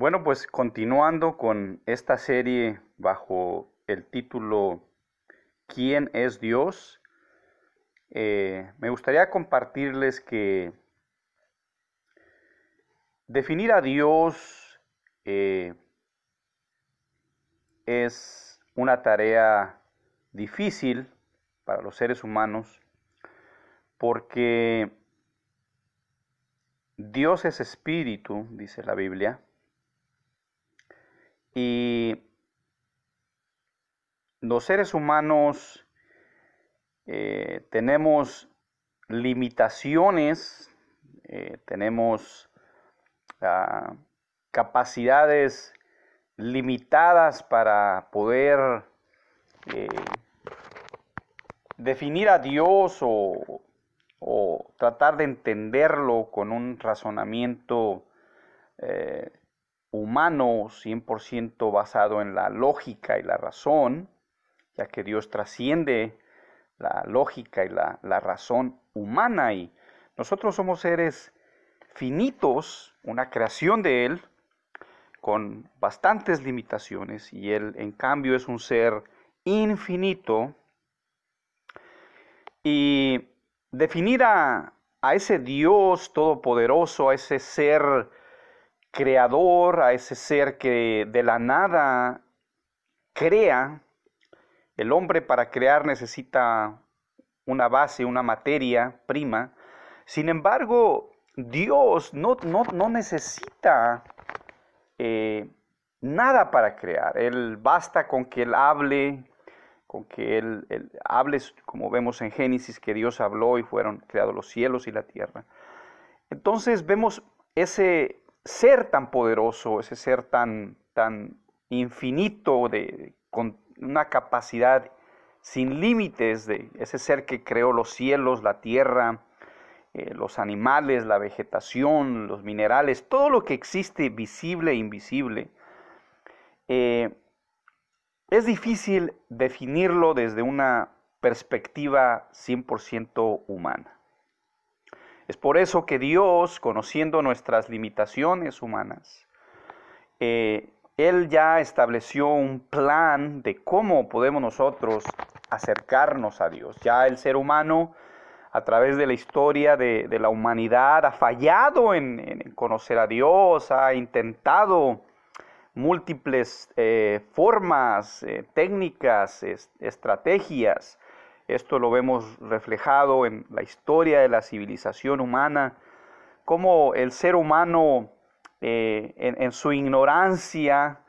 Bueno, pues continuando con esta serie bajo el título ¿Quién es Dios? Eh, me gustaría compartirles que definir a Dios eh, es una tarea difícil para los seres humanos porque Dios es espíritu, dice la Biblia, y los seres humanos eh, tenemos limitaciones, eh, tenemos ah, capacidades limitadas para poder eh, definir a Dios o, o, tratar de entenderlo con un razonamiento humano 100% basado en la lógica y la razón, ya que Dios trasciende la lógica y la, razón humana y nosotros somos seres finitos, una creación de Él, con bastantes limitaciones y Él en cambio es un ser infinito. Y definir a, a ese Dios todopoderoso, a ese ser creador, a ese ser que de la nada crea, el hombre para crear necesita una base, una materia prima. Sin embargo, Dios no, no, necesita eh, nada para crear. Él basta con que Él hable, con que él, él, hable, como vemos en Génesis, que Dios habló y fueron creados los cielos y la tierra. Entonces vemos ese ser tan poderoso, ese ser tan, tan infinito, con una capacidad sin límites de ese ser que creó los cielos, la tierra, eh, los animales, la vegetación, los minerales, todo lo que existe visible e invisible. Eh, es difícil definirlo desde una perspectiva 100% humana. Es por eso que Dios, conociendo nuestras limitaciones humanas, eh, él ya estableció un plan de cómo podemos nosotros acercarnos a Dios. Ya el ser humano, a través de la historia de, la humanidad, ha fallado en, conocer a Dios, ha intentado múltiples eh, formas, eh, técnicas, estrategias. Esto lo vemos reflejado en la historia de la civilización humana, cómo el ser humano eh, en, su ignorancia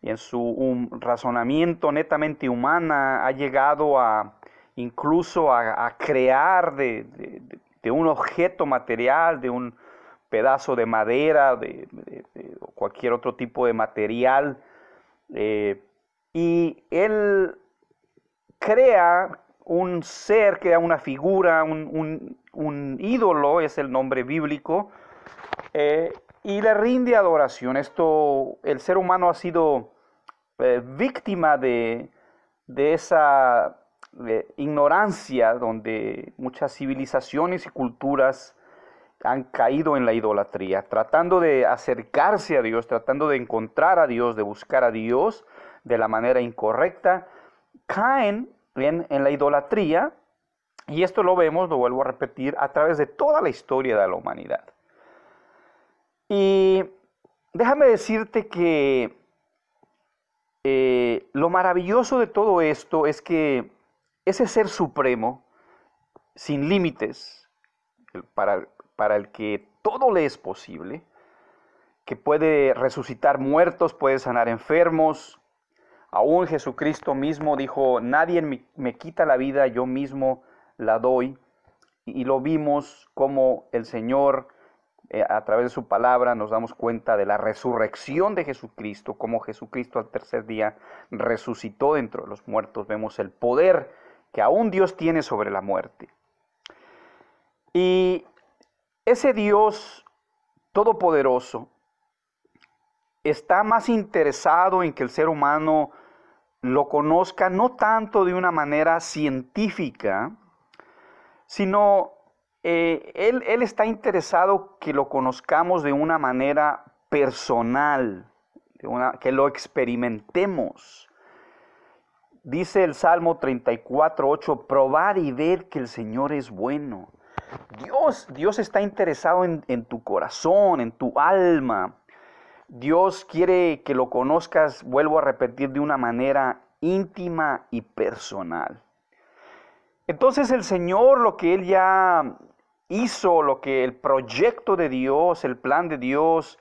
y en su razonamiento netamente humana ha llegado a incluso a, crear de, un objeto material, de un pedazo de madera, de, cualquier otro tipo de material. Eh, y él crea un ser, crea una figura, un, ídolo, es el nombre bíblico, eh, y le rinde adoración. Esto, el ser humano ha sido eh, víctima de, esa ignorancia donde muchas civilizaciones y culturas han caído en la idolatría, tratando de acercarse a Dios, tratando de encontrar a Dios, de buscar a Dios de la manera incorrecta, caen en, en la idolatría y esto lo vemos, lo vuelvo a repetir, a través de toda la historia de la humanidad. Y déjame decirte que eh, lo maravilloso de todo esto es que ese ser supremo, sin límites, para, para el que todo le es posible, que puede resucitar muertos, puede sanar enfermos, aún Jesucristo mismo dijo, nadie me, quita la vida, yo mismo la doy. Y lo vimos como el Señor eh, a través de su palabra nos damos cuenta de la resurrección de Jesucristo, como Jesucristo al tercer día resucitó dentro de los muertos. Vemos el poder que aún Dios tiene sobre la muerte. Y ese Dios todopoderoso está más interesado en que el ser humano lo conozca no tanto de una manera científica, sino eh, él, está interesado que lo conozcamos de una manera personal, que lo experimentemos. Dice el Salmo 34, 8, probar y ver que el Señor es bueno. Dios, Dios está interesado en, en tu corazón, en tu alma. Dios quiere que lo conozcas, vuelvo a repetir, de una manera íntima y personal. Entonces el Señor, lo que Él ya hizo, lo que el proyecto de Dios, el plan de Dios,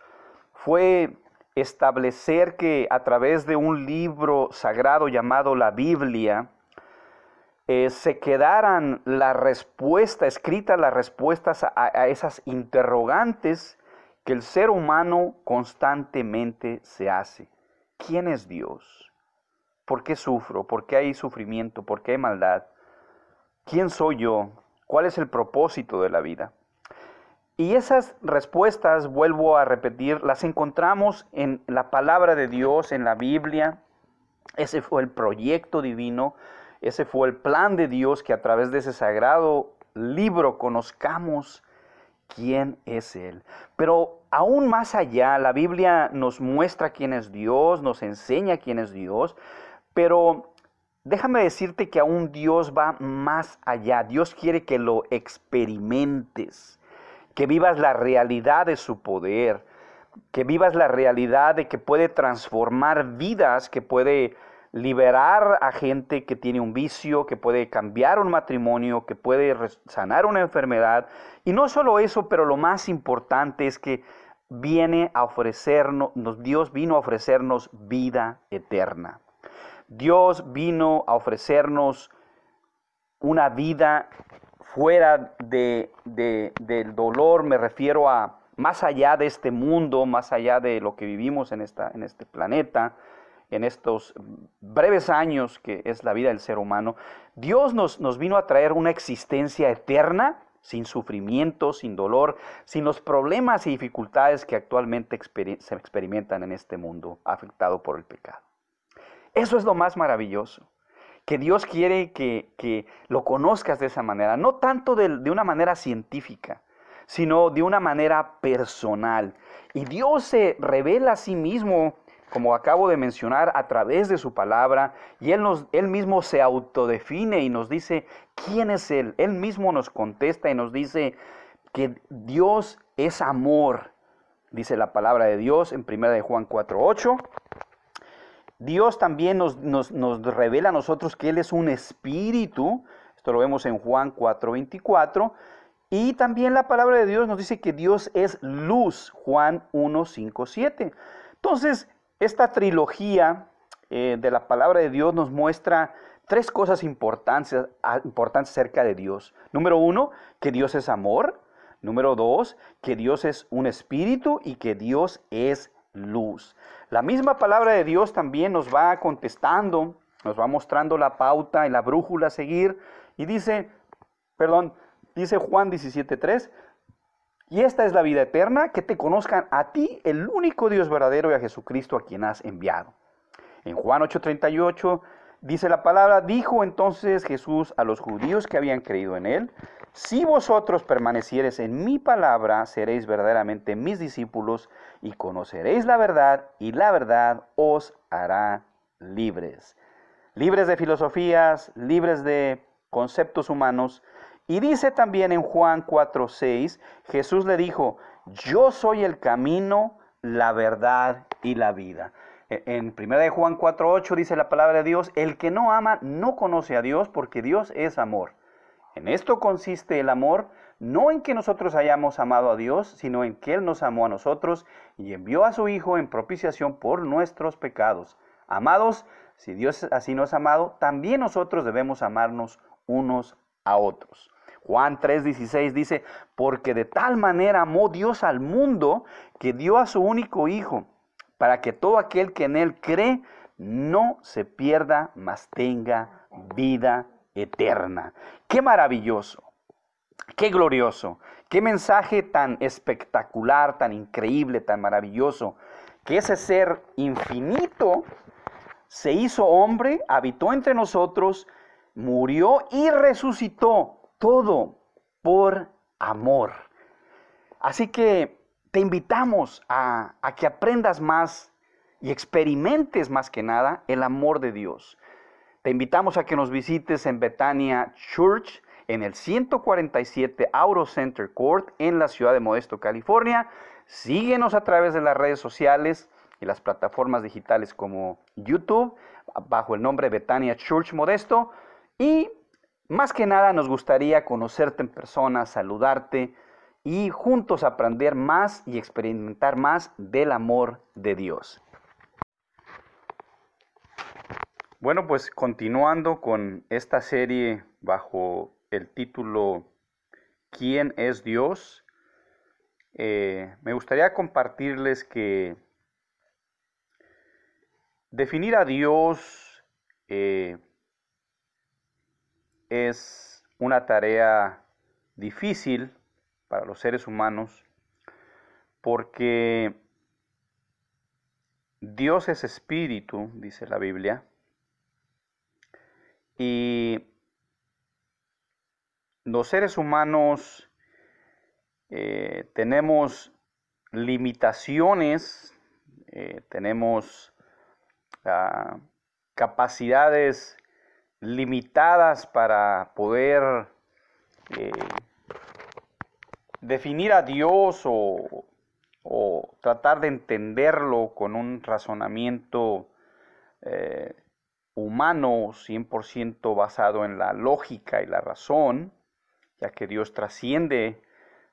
fue establecer que a través de un libro sagrado llamado la Biblia, eh, se quedaran la respuesta, escritas las respuestas a, esas interrogantes que el ser humano constantemente se hace. ¿Quién es Dios? ¿Por qué sufro? ¿Por qué hay sufrimiento? ¿Por qué hay maldad? ¿Quién soy yo? ¿Cuál es el propósito de la vida? Y esas respuestas, vuelvo a repetir, las encontramos en la palabra de Dios, en la Biblia. Ese fue el proyecto divino, ese fue el plan de Dios que a través de ese sagrado libro conozcamos quién es Él. Pero aún más allá, la Biblia nos muestra quién es Dios, nos enseña quién es Dios, pero déjame decirte que aún Dios va más allá. Dios quiere que lo experimentes que vivas la realidad de su poder, que vivas la realidad de que puede transformar vidas, que puede liberar a gente que tiene un vicio, que puede cambiar un matrimonio, que puede sanar una enfermedad. Y no solo eso, pero lo más importante es que viene a ofrecernos, Dios vino a ofrecernos vida eterna. Dios vino a ofrecernos una vida fuera de, del dolor, me refiero a más allá de este mundo, más allá de lo que vivimos en, esta, en este planeta, en estos breves años que es la vida del ser humano, Dios nos, nos vino a traer una existencia eterna, sin sufrimiento, sin dolor, sin los problemas y dificultades que actualmente se experimentan en este mundo afectado por el pecado. Eso es lo más maravilloso que Dios quiere que, lo conozcas de esa manera, no tanto de, de una manera científica, sino de una manera personal. Y Dios se revela a sí mismo, como acabo de mencionar, a través de su palabra, y Él, nos, él mismo se autodefine y nos dice quién es Él. Él mismo nos contesta y nos dice que Dios es amor, dice la palabra de Dios en 1 de Juan 4.8. Dios también nos, revela a nosotros que Él es un espíritu. Esto lo vemos en Juan 4:24. Y también la palabra de Dios nos dice que Dios es luz. Juan 1, 5, 7. Entonces, esta trilogía eh, de la palabra de Dios nos muestra tres cosas importantes, importantes acerca de Dios. Número uno, que Dios es amor. Número dos, que Dios es un espíritu y que Dios es luz. La misma palabra de Dios también nos va contestando, nos va mostrando la pauta y la brújula a seguir. Y dice, perdón, dice Juan 17.3, y esta es la vida eterna, que te conozcan a ti, el único Dios verdadero, y a Jesucristo a quien has enviado. En Juan 8:38 dice la palabra, dijo entonces Jesús a los judíos que habían creído en él, si vosotros permaneciereis en mi palabra, seréis verdaderamente mis discípulos y conoceréis la verdad y la verdad os hará libres. Libres de filosofías, libres de conceptos humanos. Y dice también en Juan 4:6, Jesús le dijo, yo soy el camino, la verdad y la vida. E, en 1 Juan 4:8 dice la palabra de Dios, el que no ama no conoce a Dios porque Dios es amor. En esto consiste el amor, no en que nosotros hayamos amado a Dios, sino en que Él nos amó a nosotros y envió a su Hijo en propiciación por nuestros pecados. Amados, si Dios así nos ha amado, también nosotros debemos amarnos unos a otros. Juan 3:16 dice, porque de tal manera amó Dios al mundo que dio a su único Hijo, para que todo aquel que en Él cree no se pierda, mas tenga vida eterna. Qué maravilloso, qué glorioso, qué mensaje tan espectacular, tan increíble, tan maravilloso, que ese ser infinito se hizo hombre, habitó entre nosotros, murió y resucitó, todo por amor. Así que te invitamos a, que aprendas más y experimentes más que nada el amor de Dios. Te invitamos a que nos visites en Betania Church en el 147 Auro Center Court en la ciudad de Modesto, California. Síguenos a través de las redes sociales y las plataformas digitales como YouTube bajo el nombre Betania Church Modesto y más que nada nos gustaría conocerte en persona, saludarte y juntos aprender más y experimentar más del amor de Dios. Bueno, pues continuando con esta serie bajo el título ¿Quién es Dios? Eh, me gustaría compartirles que definir a Dios eh, es una tarea difícil para los seres humanos porque Dios es espíritu, dice la Biblia, y los seres humanos eh, tenemos limitaciones, eh, tenemos ah, capacidades limitadas para poder eh, definir a Dios o, o, tratar de entenderlo con un razonamiento humano 100% basado en la lógica y la razón, ya que Dios trasciende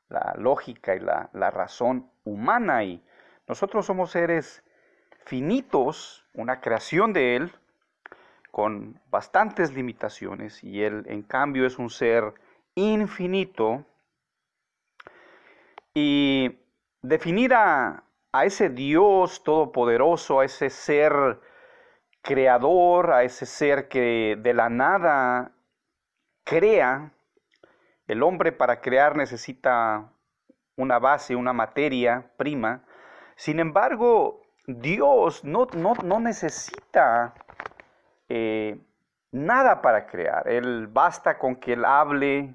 la lógica y la, razón humana. Y nosotros somos seres finitos, una creación de Él, con bastantes limitaciones y Él en cambio es un ser infinito y definir a, a ese Dios todopoderoso, a ese ser creador, a ese ser que de la nada crea. El hombre para crear necesita una base, una materia prima. Sin embargo, Dios no, no, necesita eh, nada para crear. Él basta con que Él hable,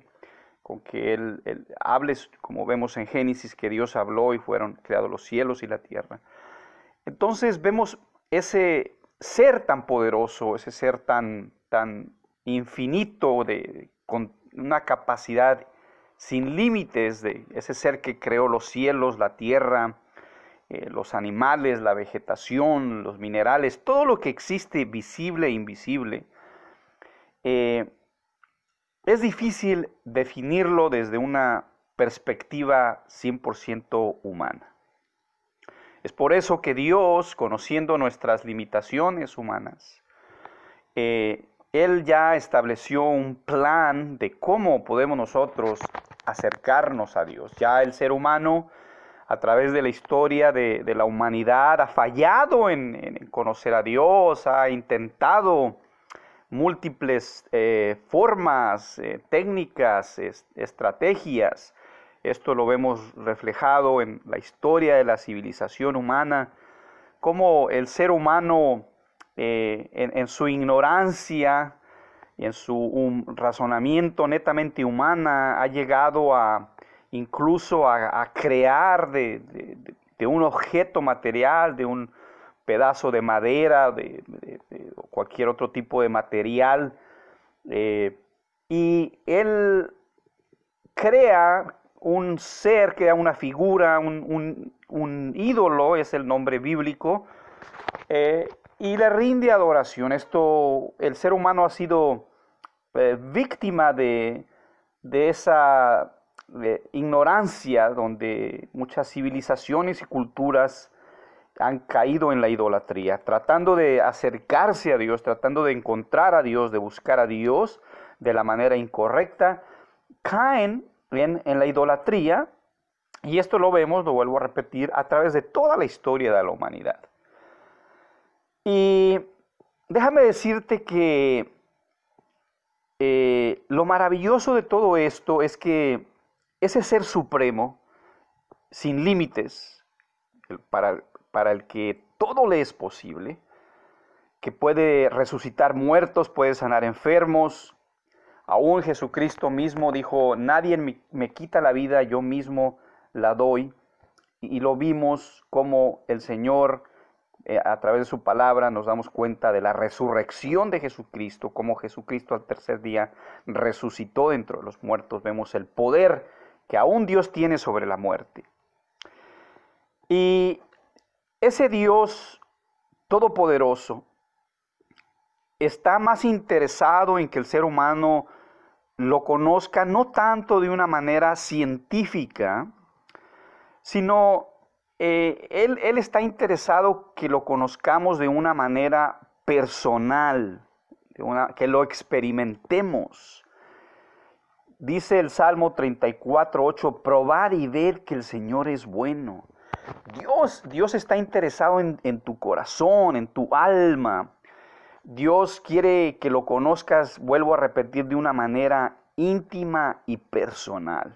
con que él, él, hable, como vemos en Génesis, que Dios habló y fueron creados los cielos y la tierra. Entonces vemos ese, ser tan poderoso, ese ser tan, tan infinito, de, con una capacidad sin límites, de ese ser que creó los cielos, la tierra, eh, los animales, la vegetación, los minerales, todo lo que existe visible e invisible, eh, es difícil definirlo desde una perspectiva 100% humana. Es por eso que Dios, conociendo nuestras limitaciones humanas, eh, Él ya estableció un plan de cómo podemos nosotros acercarnos a Dios. Ya el ser humano, a través de la historia de, la humanidad, ha fallado en, conocer a Dios, ha intentado múltiples eh, formas, eh, técnicas, estrategias. Esto lo vemos reflejado en la historia de la civilización humana, cómo el ser humano eh, en, su ignorancia en su razonamiento netamente humana ha llegado a incluso a, crear de, un objeto material, de un pedazo de madera, de, cualquier otro tipo de material. Eh, y él crea un ser, que una figura, un, ídolo, es el nombre bíblico, eh, y le rinde adoración. Esto, el ser humano ha sido eh, víctima de, esa ignorancia donde muchas civilizaciones y culturas han caído en la idolatría, tratando de acercarse a Dios, tratando de encontrar a Dios, de buscar a Dios de la manera incorrecta, caen en, la idolatría, y esto lo vemos, lo vuelvo a repetir, a través de toda la historia de la humanidad. Y déjame decirte que eh, lo maravilloso de todo esto es que ese ser supremo, sin límites, para, para el que todo le es posible, que puede resucitar muertos, puede sanar enfermos, Aún Jesucristo mismo dijo, nadie me, quita la vida, yo mismo la doy. y lo vimos como el Señor eh, a través de su palabra nos damos cuenta de la resurrección de Jesucristo, como Jesucristo al tercer día resucitó dentro de los muertos. Vemos el poder que aún Dios tiene sobre la muerte. Y ese Dios todopoderoso está más interesado en que el ser humano lo conozca no tanto de una manera científica, sino eh, él, él está interesado que lo conozcamos de una manera personal, que lo experimentemos. Dice el Salmo 34, 8, probar y ver que el Señor es bueno. Dios, Dios está interesado en, en tu corazón, en tu alma. Dios quiere que lo conozcas, vuelvo a repetir, de una manera íntima y personal.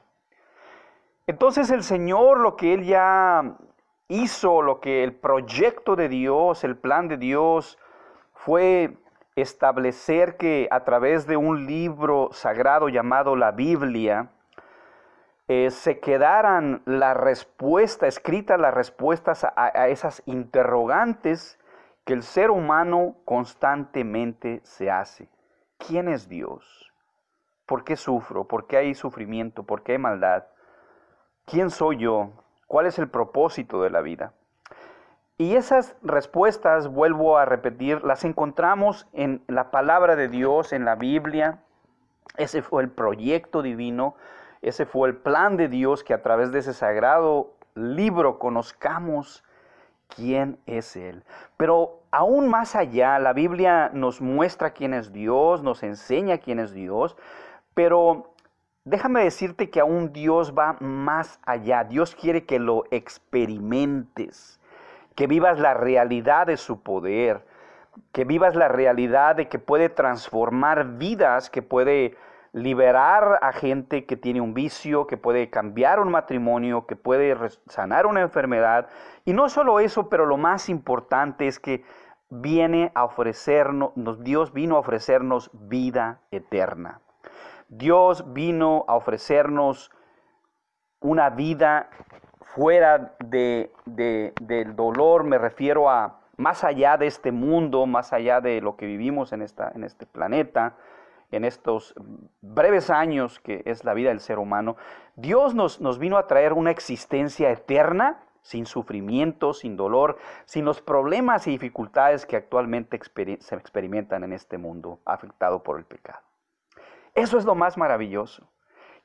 Entonces el Señor, lo que Él ya hizo lo que el proyecto de Dios, el plan de Dios, fue establecer que a través de un libro sagrado llamado la Biblia, eh, se quedaran la respuesta, escritas las respuestas a, a esas interrogantes que el ser humano constantemente se hace. ¿Quién es Dios? ¿Por qué sufro? ¿Por qué hay sufrimiento? ¿Por qué hay maldad? ¿Quién soy yo? ¿Cuál es el propósito de la vida? Y esas respuestas, vuelvo a repetir, las encontramos en la palabra de Dios, en la Biblia. Ese fue el proyecto divino, ese fue el plan de Dios que a través de ese sagrado libro conozcamos quién es Él. Pero aún más allá, la Biblia nos muestra quién es Dios, nos enseña quién es Dios, pero Déjame decirte que aún Dios va más allá. Dios quiere que lo experimentes, que vivas la realidad de su poder, que vivas la realidad de que puede transformar vidas, que puede liberar a gente que tiene un vicio, que puede cambiar un matrimonio, que puede sanar una enfermedad. Y no solo eso, pero lo más importante es que viene a ofrecernos, Dios vino a ofrecernos vida eterna. Dios vino a ofrecernos una vida fuera de, del dolor, me refiero a más allá de este mundo, más allá de lo que vivimos en, esta, en este planeta, en estos breves años que es la vida del ser humano, Dios nos, nos vino a traer una existencia eterna, sin sufrimiento, sin dolor, sin los problemas y dificultades que actualmente se experimentan en este mundo afectado por el pecado. Eso es lo más maravilloso,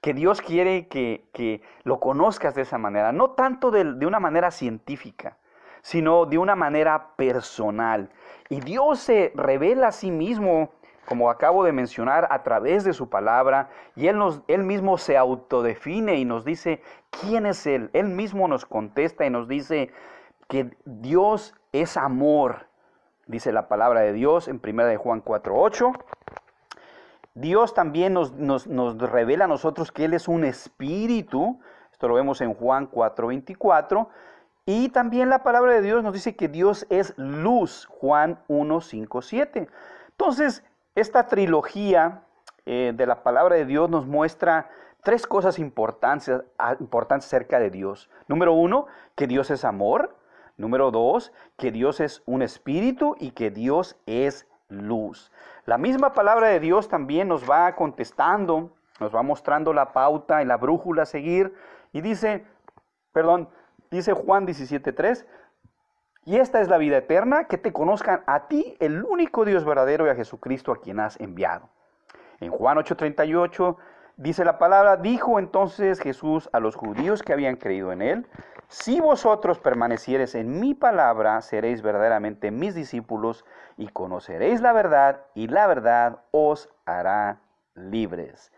que Dios quiere que, lo conozcas de esa manera, no tanto de, de una manera científica, sino de una manera personal. Y Dios se revela a sí mismo, como acabo de mencionar, a través de su palabra, y Él, nos, él mismo se autodefine y nos dice quién es Él. Él mismo nos contesta y nos dice que Dios es amor, dice la palabra de Dios en 1 de Juan 4.8. Dios también nos, revela a nosotros que Él es un espíritu. Esto lo vemos en Juan 4:24. Y también la palabra de Dios nos dice que Dios es luz. Juan 1, 5, 7. Entonces, esta trilogía eh, de la palabra de Dios nos muestra tres cosas importantes, importantes acerca de Dios. Número uno, que Dios es amor. Número dos, que Dios es un espíritu y que Dios es luz. La misma palabra de Dios también nos va contestando, nos va mostrando la pauta y la brújula a seguir. Y dice, perdón, dice Juan 17.3, y esta es la vida eterna, que te conozcan a ti, el único Dios verdadero, y a Jesucristo a quien has enviado. En Juan 8.38 dice la palabra, dijo entonces Jesús a los judíos que habían creído en él, si vosotros permaneciereis en mi palabra, seréis verdaderamente mis discípulos y conoceréis la verdad y la verdad os hará libres.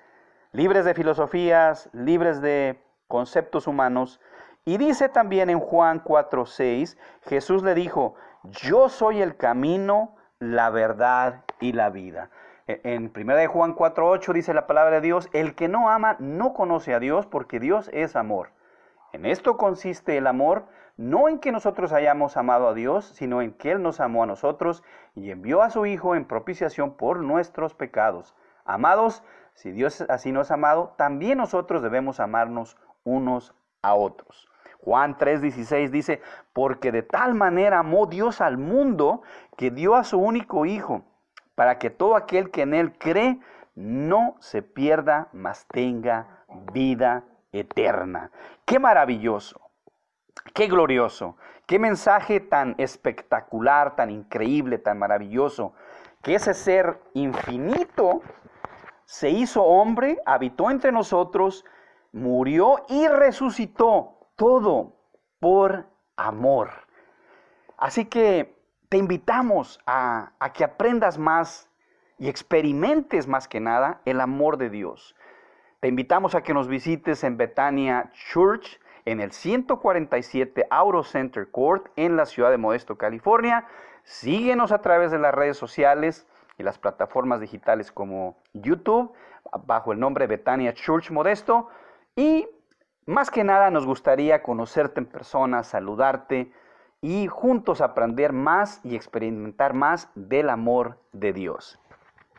Libres de filosofías, libres de conceptos humanos. Y dice también en Juan 4:6, Jesús le dijo, yo soy el camino, la verdad y la vida. E, en 1 Juan 4:8 dice la palabra de Dios, el que no ama no conoce a Dios porque Dios es amor. En esto consiste el amor, no en que nosotros hayamos amado a Dios, sino en que Él nos amó a nosotros y envió a su Hijo en propiciación por nuestros pecados. Amados, si Dios así nos ha amado, también nosotros debemos amarnos unos a otros. Juan 3:16 dice, porque de tal manera amó Dios al mundo que dio a su único Hijo, para que todo aquel que en Él cree no se pierda, mas tenga vida eterna. Qué maravilloso, qué glorioso, qué mensaje tan espectacular, tan increíble, tan maravilloso, que ese ser infinito se hizo hombre, habitó entre nosotros, murió y resucitó, todo por amor. Así que te invitamos a, que aprendas más y experimentes más que nada el amor de Dios. Te invitamos a que nos visites en Betania Church, en el 147 Auro Center Court, en la ciudad de Modesto, California. Síguenos a través de las redes sociales y las plataformas digitales como YouTube, bajo el nombre Betania Church Modesto. Y más que nada nos gustaría conocerte en persona, saludarte y juntos aprender más y experimentar más del amor de Dios.